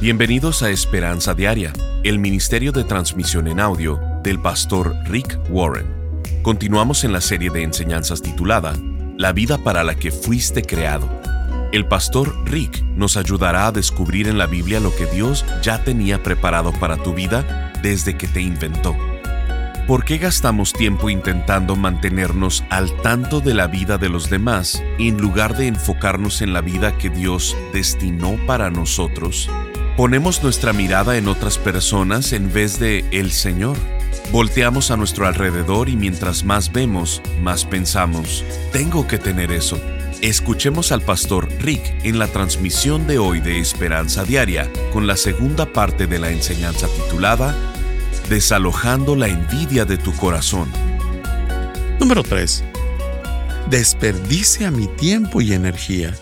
Bienvenidos a Esperanza Diaria, el Ministerio de Transmisión en Audio del pastor Rick Warren. Continuamos en la serie de enseñanzas titulada La vida para la que fuiste creado. El pastor Rick nos ayudará a descubrir en la Biblia lo que Dios ya tenía preparado para tu vida desde que te inventó. ¿Por qué gastamos tiempo intentando mantenernos al tanto de la vida de los demás en lugar de enfocarnos en la vida que Dios destinó para nosotros? Ponemos nuestra mirada en otras personas en vez de el Señor. Volteamos a nuestro alrededor y mientras más vemos, más pensamos, tengo que tener eso. Escuchemos al pastor Rick en la transmisión de hoy de Esperanza Diaria con la segunda parte de la enseñanza titulada Desalojando la envidia de tu corazón. Número 3. Desperdicia mi tiempo y energía.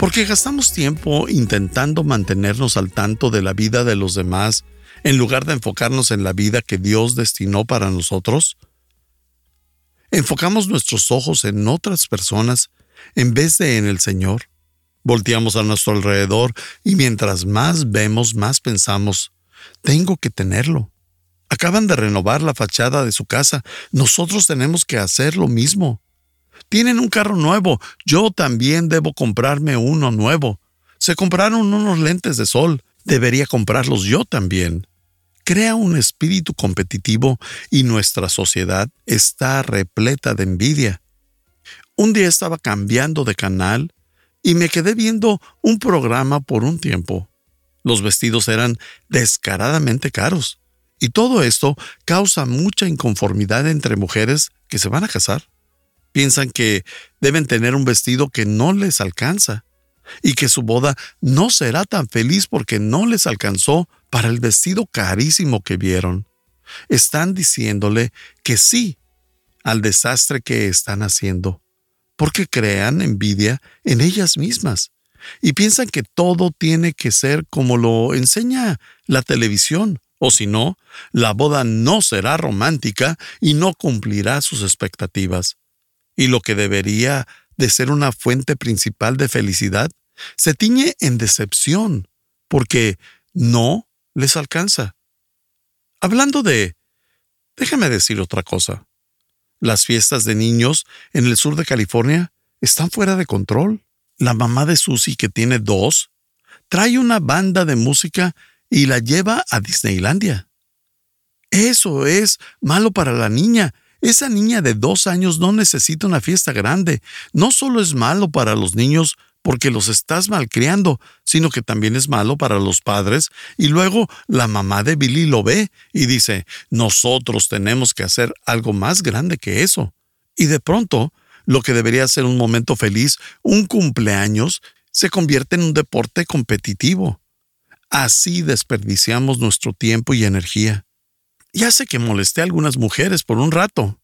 Porque gastamos tiempo intentando mantenernos al tanto de la vida de los demás en lugar de enfocarnos en la vida que Dios destinó para nosotros. Enfocamos nuestros ojos en otras personas en vez de en el Señor. Volteamos a nuestro alrededor y mientras más vemos, más pensamos, tengo que tenerlo. Acaban de renovar la fachada de su casa, nosotros tenemos que hacer lo mismo. Tienen un carro nuevo, yo también debo comprarme uno nuevo. Se compraron unos lentes de sol, debería comprarlos yo también. Crea un espíritu competitivo y nuestra sociedad está repleta de envidia. Un día estaba cambiando de canal y me quedé viendo un programa por un tiempo. Los vestidos eran descaradamente caros. Y todo esto causa mucha inconformidad entre mujeres que se van a casar. Piensan que deben tener un vestido que no les alcanza y que su boda no será tan feliz porque no les alcanzó para el vestido carísimo que vieron. Están diciéndole que sí al desastre que están haciendo, porque crean envidia en ellas mismas y piensan que todo tiene que ser como lo enseña la televisión, o si no, la boda no será romántica y no cumplirá sus expectativas y lo que debería de ser una fuente principal de felicidad, se tiñe en decepción, porque no les alcanza. Hablando de... Déjame decir otra cosa. Las fiestas de niños en el sur de California están fuera de control. La mamá de Susie, que tiene dos, trae una banda de música y la lleva a Disneylandia. Eso es malo para la niña esa niña de dos años no necesita una fiesta grande. No solo es malo para los niños porque los estás malcriando, sino que también es malo para los padres. Y luego la mamá de Billy lo ve y dice, nosotros tenemos que hacer algo más grande que eso. Y de pronto, lo que debería ser un momento feliz, un cumpleaños, se convierte en un deporte competitivo. Así desperdiciamos nuestro tiempo y energía. Ya sé que molesté a algunas mujeres por un rato.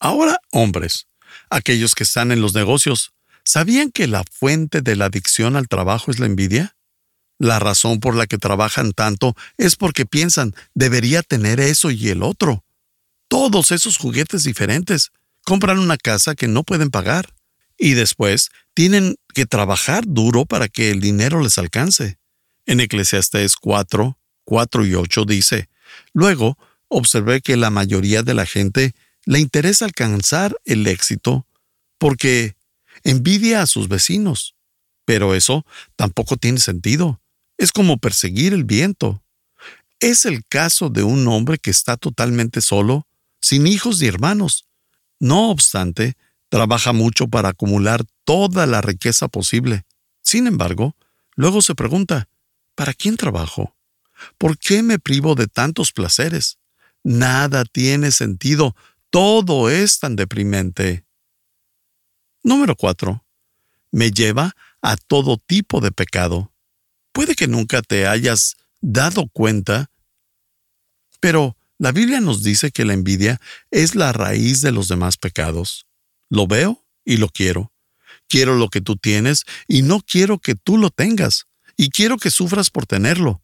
Ahora, hombres, aquellos que están en los negocios, ¿sabían que la fuente de la adicción al trabajo es la envidia? La razón por la que trabajan tanto es porque piensan, debería tener eso y el otro. Todos esos juguetes diferentes. Compran una casa que no pueden pagar. Y después tienen que trabajar duro para que el dinero les alcance. En Eclesiastes 4, 4 y 8 dice, Luego observé que la mayoría de la gente le interesa alcanzar el éxito porque envidia a sus vecinos. Pero eso tampoco tiene sentido. Es como perseguir el viento. Es el caso de un hombre que está totalmente solo, sin hijos ni hermanos. No obstante, trabaja mucho para acumular toda la riqueza posible. Sin embargo, luego se pregunta, ¿para quién trabajo? ¿Por qué me privo de tantos placeres? Nada tiene sentido. Todo es tan deprimente. Número 4. Me lleva a todo tipo de pecado. Puede que nunca te hayas dado cuenta, pero la Biblia nos dice que la envidia es la raíz de los demás pecados. Lo veo y lo quiero. Quiero lo que tú tienes y no quiero que tú lo tengas, y quiero que sufras por tenerlo.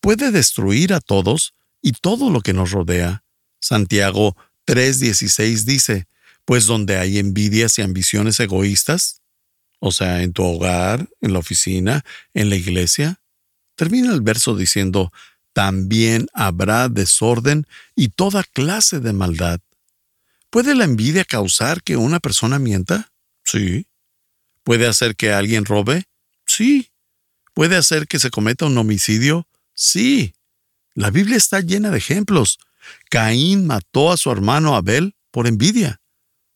Puede destruir a todos y todo lo que nos rodea. Santiago 3:16 dice, pues donde hay envidias y ambiciones egoístas, o sea, en tu hogar, en la oficina, en la iglesia, Termina el verso diciendo, también habrá desorden y toda clase de maldad. ¿Puede la envidia causar que una persona mienta? Sí. ¿Puede hacer que alguien robe? Sí. ¿Puede hacer que se cometa un homicidio? Sí. La Biblia está llena de ejemplos. Caín mató a su hermano Abel por envidia.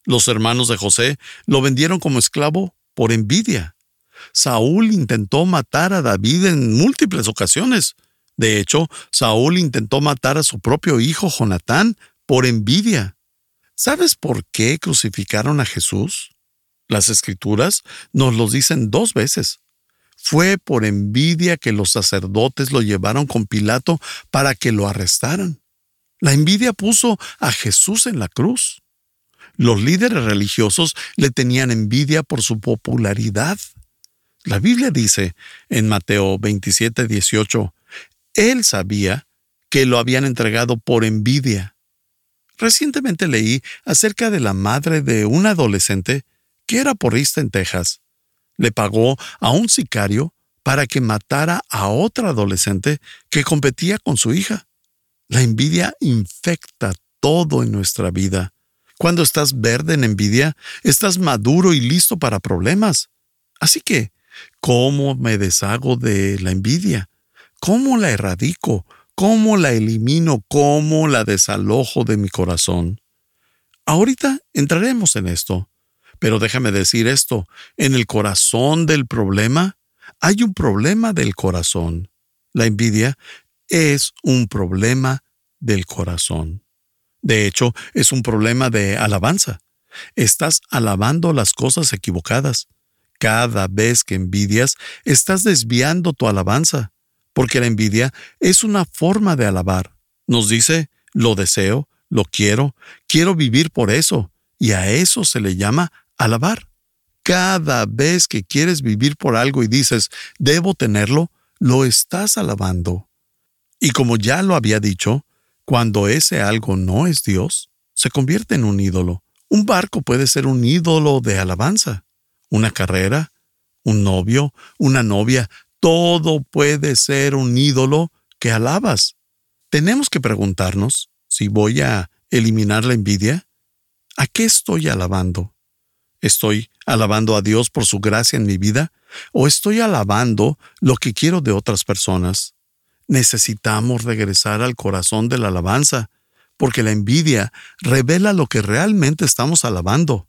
Los hermanos de José lo vendieron como esclavo por envidia. Saúl intentó matar a David en múltiples ocasiones. De hecho, Saúl intentó matar a su propio hijo Jonatán por envidia. ¿Sabes por qué crucificaron a Jesús? Las escrituras nos lo dicen dos veces. Fue por envidia que los sacerdotes lo llevaron con Pilato para que lo arrestaran. La envidia puso a Jesús en la cruz. Los líderes religiosos le tenían envidia por su popularidad. La Biblia dice en Mateo 27, 18, Él sabía que lo habían entregado por envidia. Recientemente leí acerca de la madre de un adolescente que era porrista en Texas. Le pagó a un sicario para que matara a otra adolescente que competía con su hija. La envidia infecta todo en nuestra vida. Cuando estás verde en envidia, estás maduro y listo para problemas. Así que, ¿cómo me deshago de la envidia? ¿Cómo la erradico? ¿Cómo la elimino? ¿Cómo la desalojo de mi corazón? Ahorita entraremos en esto. Pero déjame decir esto, en el corazón del problema hay un problema del corazón. La envidia es un problema del corazón. De hecho, es un problema de alabanza. Estás alabando las cosas equivocadas. Cada vez que envidias, estás desviando tu alabanza, porque la envidia es una forma de alabar. Nos dice, lo deseo, lo quiero, quiero vivir por eso, y a eso se le llama alabar. Cada vez que quieres vivir por algo y dices, debo tenerlo, lo estás alabando. Y como ya lo había dicho, cuando ese algo no es Dios, se convierte en un ídolo. Un barco puede ser un ídolo de alabanza. Una carrera, un novio, una novia, todo puede ser un ídolo que alabas. Tenemos que preguntarnos si voy a eliminar la envidia. ¿A qué estoy alabando? ¿Estoy alabando a Dios por su gracia en mi vida? ¿O estoy alabando lo que quiero de otras personas? Necesitamos regresar al corazón de la alabanza, porque la envidia revela lo que realmente estamos alabando.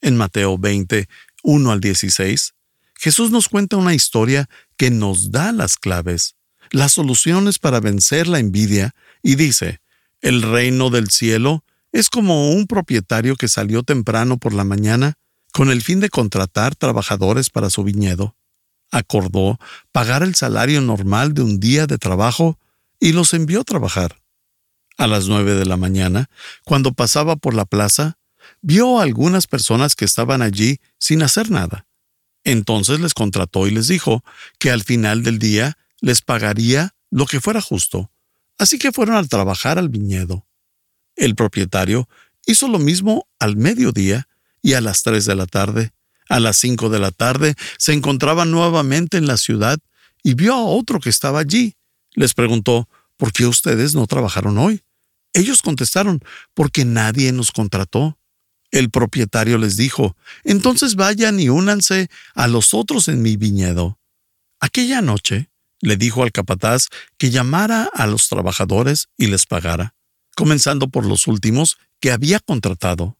En Mateo 20, 1 al 16, Jesús nos cuenta una historia que nos da las claves, las soluciones para vencer la envidia, y dice, el reino del cielo es como un propietario que salió temprano por la mañana con el fin de contratar trabajadores para su viñedo. Acordó pagar el salario normal de un día de trabajo y los envió a trabajar. A las nueve de la mañana, cuando pasaba por la plaza, vio a algunas personas que estaban allí sin hacer nada. Entonces les contrató y les dijo que al final del día les pagaría lo que fuera justo. Así que fueron a trabajar al viñedo. El propietario hizo lo mismo al mediodía y a las tres de la tarde. A las cinco de la tarde se encontraba nuevamente en la ciudad y vio a otro que estaba allí. Les preguntó, ¿por qué ustedes no trabajaron hoy? Ellos contestaron, porque nadie nos contrató. El propietario les dijo, entonces vayan y únanse a los otros en mi viñedo. Aquella noche le dijo al capataz que llamara a los trabajadores y les pagara, comenzando por los últimos que había contratado.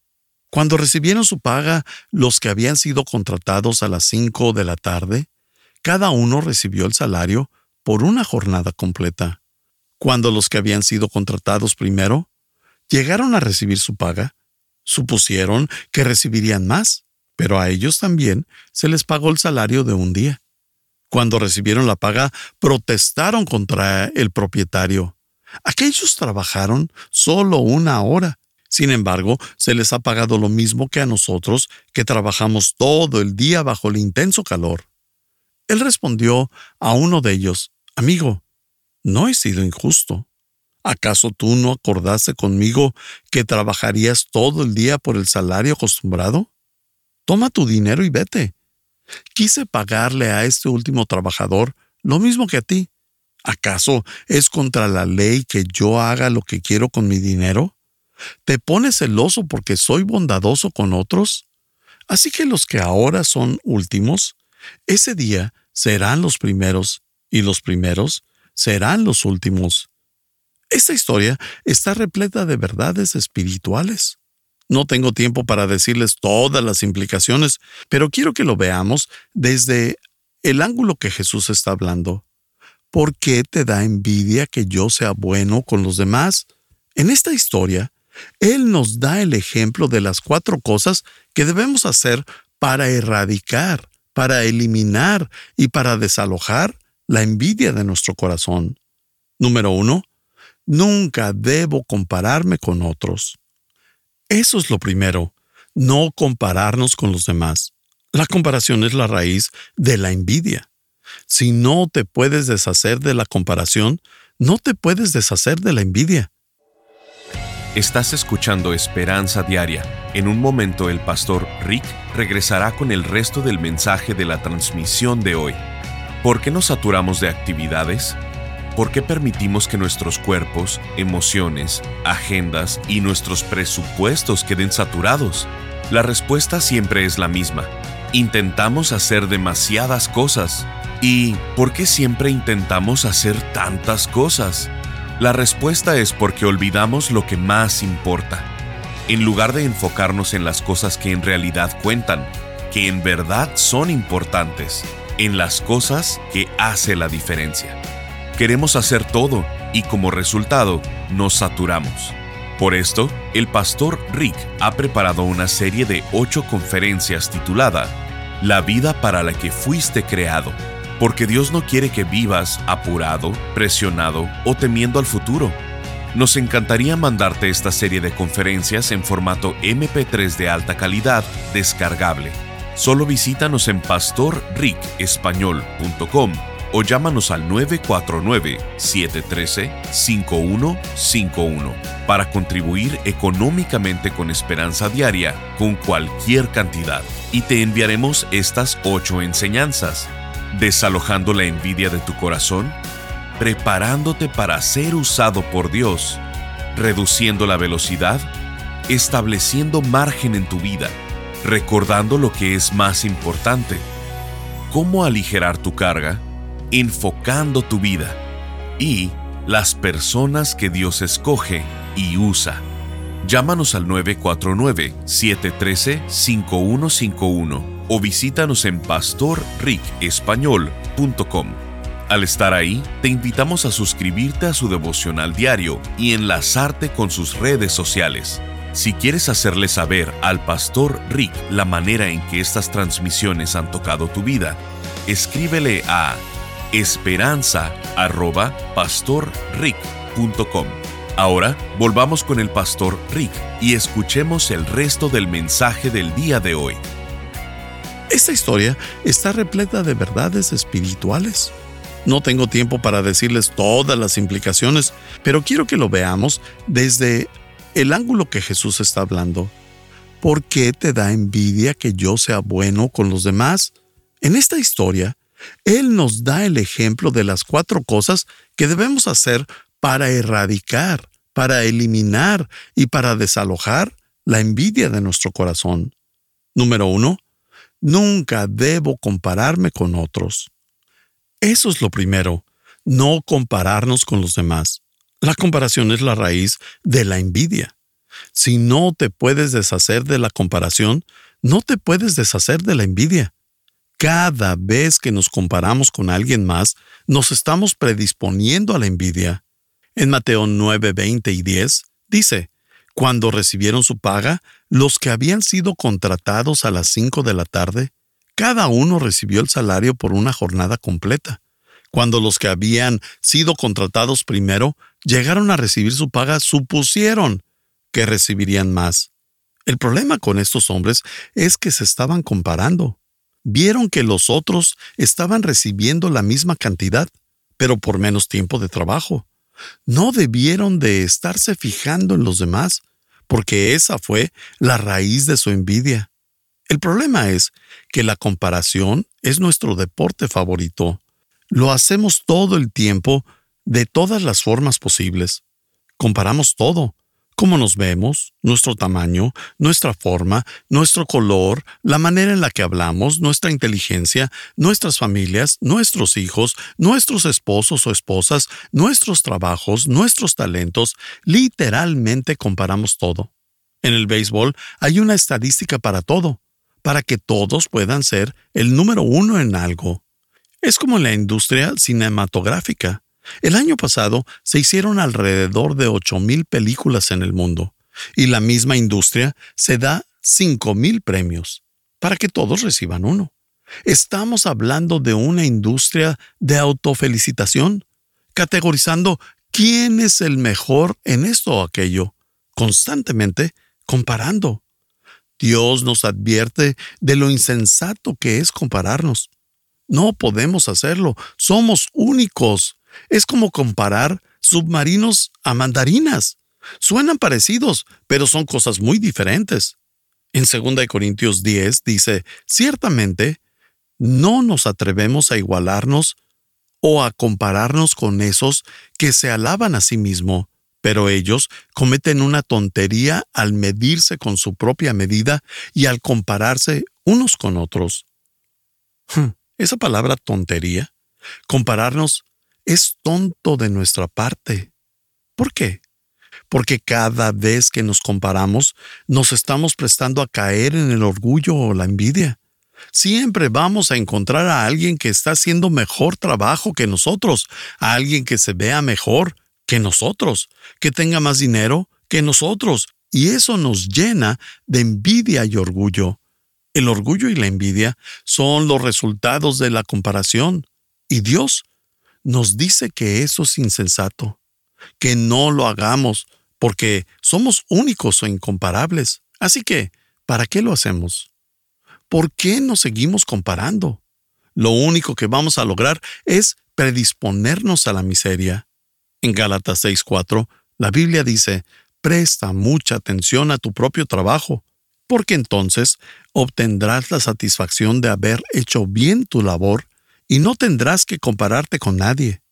Cuando recibieron su paga los que habían sido contratados a las cinco de la tarde, cada uno recibió el salario por una jornada completa. Cuando los que habían sido contratados primero llegaron a recibir su paga, supusieron que recibirían más, pero a ellos también se les pagó el salario de un día. Cuando recibieron la paga, protestaron contra el propietario. Aquellos trabajaron solo una hora sin embargo, se les ha pagado lo mismo que a nosotros, que trabajamos todo el día bajo el intenso calor. Él respondió a uno de ellos, Amigo, no he sido injusto. ¿Acaso tú no acordaste conmigo que trabajarías todo el día por el salario acostumbrado? Toma tu dinero y vete. Quise pagarle a este último trabajador lo mismo que a ti, ¿Acaso es contra la ley que yo haga lo que quiero con mi dinero? ¿Te pones celoso porque soy bondadoso con otros? Así que los que ahora son últimos, ese día serán los primeros, y los primeros serán los últimos. Esta historia está repleta de verdades espirituales. No tengo tiempo para decirles todas las implicaciones, pero quiero que lo veamos desde el ángulo que Jesús está hablando. ¿Por qué te da envidia que yo sea bueno con los demás? En esta historia, Él nos da el ejemplo de las cuatro cosas que debemos hacer para erradicar, para eliminar y para desalojar la envidia de nuestro corazón. Número uno, nunca debo compararme con otros. Eso es lo primero, no compararnos con los demás. La comparación es la raíz de la envidia. Si no te puedes deshacer de la comparación, no te puedes deshacer de la envidia. Estás escuchando Esperanza Diaria. En un momento el pastor Rick regresará con el resto del mensaje de la transmisión de hoy. ¿Por qué nos saturamos de actividades? ¿Por qué permitimos que nuestros cuerpos, emociones, agendas y nuestros presupuestos queden saturados? La respuesta siempre es la misma. Intentamos hacer demasiadas cosas. ¿Y por qué siempre intentamos hacer tantas cosas? La respuesta es porque olvidamos lo que más importa. En lugar de enfocarnos en las cosas que en realidad cuentan, que en verdad son importantes, en las cosas que hace la diferencia. Queremos hacer todo y como resultado nos saturamos. Por esto, el pastor Rick ha preparado una serie de ocho conferencias titulada La vida para la que fuiste creado porque Dios no quiere que vivas apurado, presionado o temiendo al futuro. Nos encantaría mandarte esta serie de conferencias en formato MP3 de alta calidad descargable. Solo visítanos en pastorricespañol.com o llámanos al 949-713-5151 para contribuir económicamente con Esperanza Diaria con cualquier cantidad y te enviaremos estas ocho enseñanzas desalojando la envidia de tu corazón, preparándote para ser usado por Dios, reduciendo la velocidad, estableciendo margen en tu vida, recordando lo que es más importante, cómo aligerar tu carga, enfocando tu vida y las personas que Dios escoge y usa. Llámanos al 949-713-5151 o visítanos en pastorricespañol.com. Al estar ahí, te invitamos a suscribirte a su devocional diario y enlazarte con sus redes sociales. Si quieres hacerle saber al pastor Rick la manera en que estas transmisiones han tocado tu vida, escríbele a esperanza@pastorrick.com. Ahora volvamos con el pastor Rick y escuchemos el resto del mensaje del día de hoy. Esta historia está repleta de verdades espirituales. No tengo tiempo para decirles todas las implicaciones, pero quiero que lo veamos desde el ángulo que Jesús está hablando. ¿Por qué te da envidia que yo sea bueno con los demás? En esta historia, Él nos da el ejemplo de las cuatro cosas que debemos hacer para erradicar, para eliminar y para desalojar la envidia de nuestro corazón. Número uno, Nunca debo compararme con otros. Eso es lo primero, no compararnos con los demás. La comparación es la raíz de la envidia. Si no te puedes deshacer de la comparación, no te puedes deshacer de la envidia. Cada vez que nos comparamos con alguien más, nos estamos predisponiendo a la envidia. En Mateo 9, 20 y 10 dice, cuando recibieron su paga, los que habían sido contratados a las cinco de la tarde, cada uno recibió el salario por una jornada completa. Cuando los que habían sido contratados primero llegaron a recibir su paga, supusieron que recibirían más. El problema con estos hombres es que se estaban comparando. Vieron que los otros estaban recibiendo la misma cantidad, pero por menos tiempo de trabajo. No debieron de estarse fijando en los demás, porque esa fue la raíz de su envidia. El problema es que la comparación es nuestro deporte favorito. Lo hacemos todo el tiempo, de todas las formas posibles. Comparamos todo, cómo nos vemos, nuestro tamaño, nuestra forma, nuestro color, la manera en la que hablamos, nuestra inteligencia, nuestras familias, nuestros hijos, nuestros esposos o esposas, nuestros trabajos, nuestros talentos, literalmente comparamos todo. En el béisbol hay una estadística para todo, para que todos puedan ser el número uno en algo. Es como en la industria cinematográfica. El año pasado se hicieron alrededor de 8.000 películas en el mundo, y la misma industria se da 5.000 premios, para que todos reciban uno. Estamos hablando de una industria de autofelicitación, categorizando quién es el mejor en esto o aquello, constantemente comparando. Dios nos advierte de lo insensato que es compararnos. No podemos hacerlo, somos únicos. Es como comparar submarinos a mandarinas. Suenan parecidos, pero son cosas muy diferentes. En 2 Corintios 10 dice, ciertamente, no nos atrevemos a igualarnos o a compararnos con esos que se alaban a sí mismo, pero ellos cometen una tontería al medirse con su propia medida y al compararse unos con otros. Hmm, esa palabra tontería, compararnos es tonto de nuestra parte. ¿Por qué? Porque cada vez que nos comparamos, nos estamos prestando a caer en el orgullo o la envidia. Siempre vamos a encontrar a alguien que está haciendo mejor trabajo que nosotros, a alguien que se vea mejor que nosotros, que tenga más dinero que nosotros, y eso nos llena de envidia y orgullo. El orgullo y la envidia son los resultados de la comparación, y Dios nos dice que eso es insensato, que no lo hagamos, porque somos únicos o incomparables. Así que, ¿para qué lo hacemos? ¿Por qué nos seguimos comparando? Lo único que vamos a lograr es predisponernos a la miseria. En Gálatas 6:4, la Biblia dice, presta mucha atención a tu propio trabajo, porque entonces obtendrás la satisfacción de haber hecho bien tu labor y no tendrás que compararte con nadie.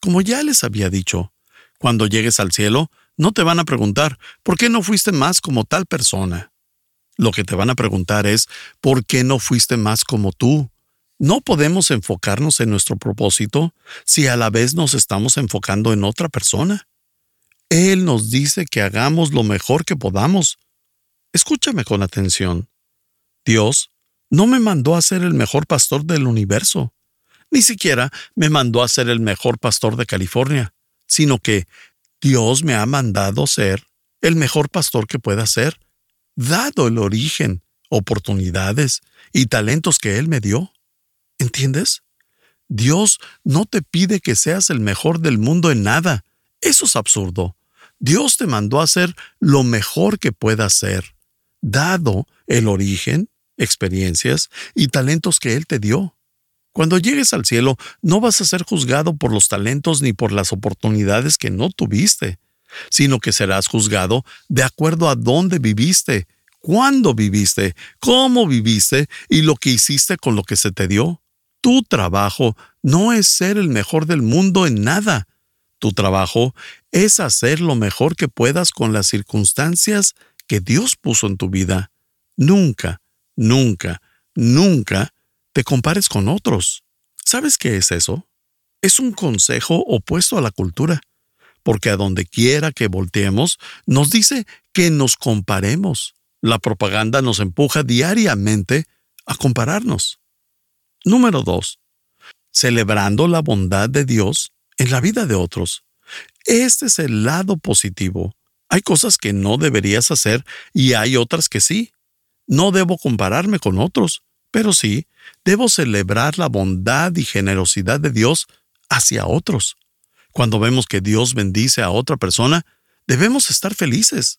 Como ya les había dicho, cuando llegues al cielo, no te van a preguntar, ¿por qué no fuiste más como tal persona? Lo que te van a preguntar es, ¿por qué no fuiste más como tú? No podemos enfocarnos en nuestro propósito si a la vez nos estamos enfocando en otra persona. Él nos dice que hagamos lo mejor que podamos. Escúchame con atención. Dios no me mandó a ser el mejor pastor del universo. Ni siquiera me mandó a ser el mejor pastor de California, sino que Dios me ha mandado ser el mejor pastor que pueda ser, dado el origen, oportunidades y talentos que Él me dio. ¿Entiendes? Dios no te pide que seas el mejor del mundo en nada. Eso es absurdo. Dios te mandó a hacer lo mejor que pueda ser, dado el origen, experiencias y talentos que Él te dio. Cuando llegues al cielo, no vas a ser juzgado por los talentos ni por las oportunidades que no tuviste, sino que serás juzgado de acuerdo a dónde viviste, cuándo viviste, cómo viviste y lo que hiciste con lo que se te dio. Tu trabajo no es ser el mejor del mundo en nada. Tu trabajo es hacer lo mejor que puedas con las circunstancias que Dios puso en tu vida. Nunca, nunca, nunca te compares con otros. ¿Sabes qué es eso? Es un consejo opuesto a la cultura, porque a donde quiera que volteemos, nos dice que nos comparemos. La propaganda nos empuja diariamente a compararnos. Número 2. Celebrando la bondad de Dios en la vida de otros. Este es el lado positivo. Hay cosas que no deberías hacer y hay otras que sí. No debo compararme con otros, pero sí, debo celebrar la bondad y generosidad de Dios hacia otros. Cuando vemos que Dios bendice a otra persona, debemos estar felices.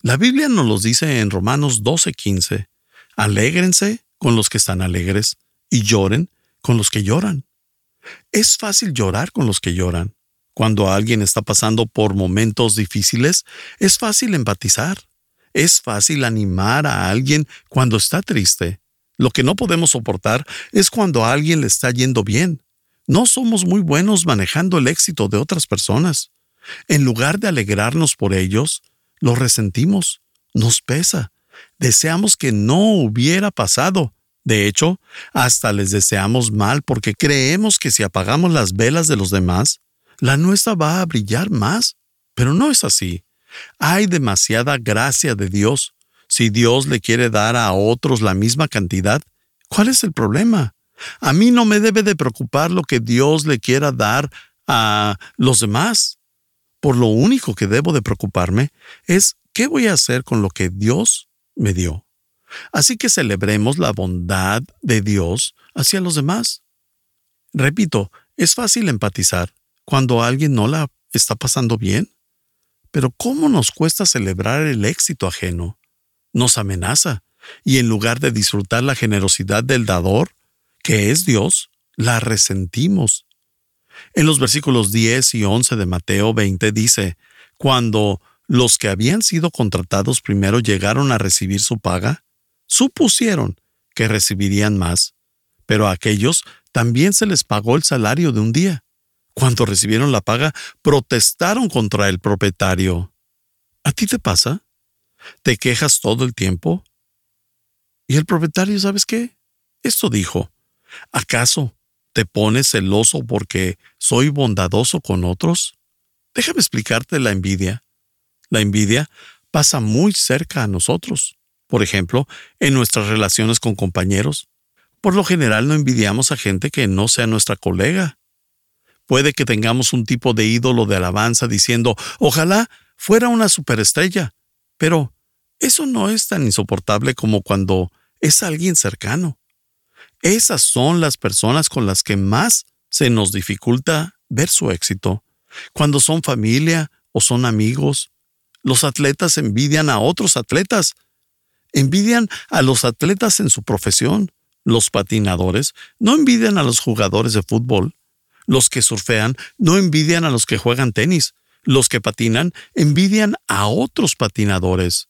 La Biblia nos lo dice en Romanos 12:15. Alégrense con los que están alegres y lloren con los que lloran. Es fácil llorar con los que lloran. Cuando alguien está pasando por momentos difíciles, es fácil empatizar. Es fácil animar a alguien cuando está triste. Lo que no podemos soportar es cuando a alguien le está yendo bien. no somos muy buenos manejando el éxito de otras personas. En lugar de alegrarnos por ellos, lo resentimos, nos pesa, deseamos que no hubiera pasado. De hecho, hasta les deseamos mal porque creemos que si apagamos las velas de los demás, la nuestra va a brillar más. Pero no es así. Hay demasiada gracia de Dios. Si Dios le quiere dar a otros la misma cantidad, ¿cuál es el problema? A mí no me debe de preocupar lo que Dios le quiera dar a los demás. Por lo único que debo de preocuparme es qué voy a hacer con lo que Dios me dio. Así que celebremos la bondad de Dios hacia los demás. Repito, es fácil empatizar cuando alguien no la está pasando bien. Pero ¿cómo nos cuesta celebrar el éxito ajeno? Nos amenaza, y en lugar de disfrutar la generosidad del dador, que es Dios, la resentimos. En los versículos 10 y 11 de Mateo 20 dice, Cuando los que habían sido contratados primero llegaron a recibir su paga, supusieron que recibirían más, pero a aquellos también se les pagó el salario de un día. Cuando recibieron la paga, protestaron contra el propietario. ¿A ti te pasa? ¿Te quejas todo el tiempo? Y el propietario, ¿sabes qué? Esto dijo, ¿acaso te pones celoso porque soy bondadoso con otros? Déjame explicarte la envidia. La envidia pasa muy cerca a nosotros. Por ejemplo, en nuestras relaciones con compañeros. Por lo general no envidiamos a gente que no sea nuestra colega. Puede que tengamos un tipo de ídolo de alabanza diciendo, ojalá fuera una superestrella. Pero eso no es tan insoportable como cuando es alguien cercano. Esas son las personas con las que más se nos dificulta ver su éxito. Cuando son familia o son amigos, los atletas envidian a otros atletas envidian a los atletas en su profesión. Los patinadores no envidian a los jugadores de fútbol. Los que surfean no envidian a los que juegan tenis. Los que patinan envidian a otros patinadores.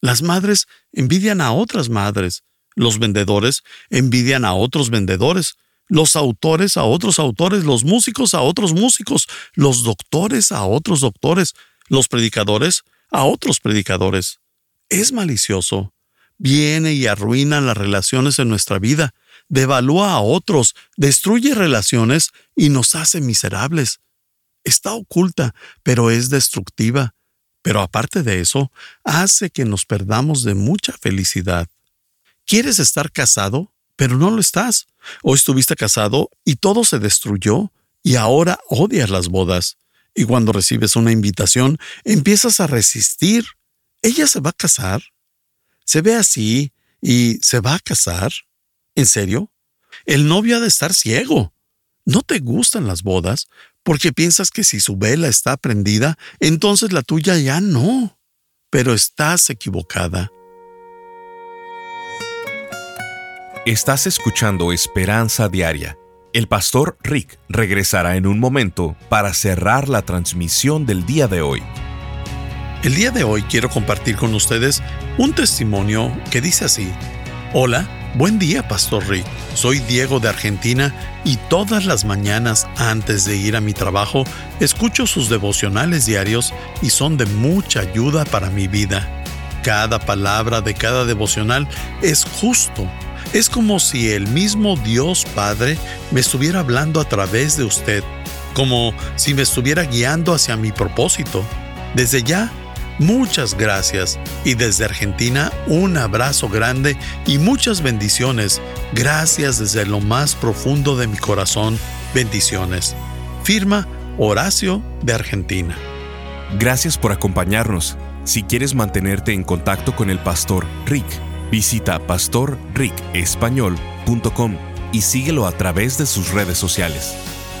Las madres envidian a otras madres. Los vendedores envidian a otros vendedores. Los autores a otros autores. Los músicos a otros músicos. Los doctores a otros doctores. Los predicadores a otros predicadores. Es malicioso viene y arruina las relaciones en nuestra vida, devalúa a otros, destruye relaciones y nos hace miserables. Está oculta, pero es destructiva. Pero aparte de eso, hace que nos perdamos de mucha felicidad. ¿Quieres estar casado, pero no lo estás? ¿O estuviste casado y todo se destruyó y ahora odias las bodas? Y cuando recibes una invitación, empiezas a resistir. ¿Ella se va a casar? se ve así y se va a casar. ¿En serio? El novio ha de estar ciego. No te gustan las bodas porque piensas que si su vela está prendida, entonces la tuya ya no. Pero estás equivocada. Estás escuchando Esperanza Diaria. El pastor Rick regresará en un momento para cerrar la transmisión del día de hoy. El día de hoy quiero compartir con ustedes un testimonio que dice así. Hola, buen día Pastor Rick. Soy Diego de Argentina y todas las mañanas antes de ir a mi trabajo escucho sus devocionales diarios y son de mucha ayuda para mi vida. Cada palabra de cada devocional es justo. Es como si el mismo Dios Padre me estuviera hablando a través de usted, como si me estuviera guiando hacia mi propósito. Desde ya, Muchas gracias y desde Argentina un abrazo grande y muchas bendiciones. Gracias desde lo más profundo de mi corazón. Bendiciones. Firma Horacio de Argentina. Gracias por acompañarnos. Si quieres mantenerte en contacto con el pastor Rick, visita pastorricespañol.com y síguelo a través de sus redes sociales.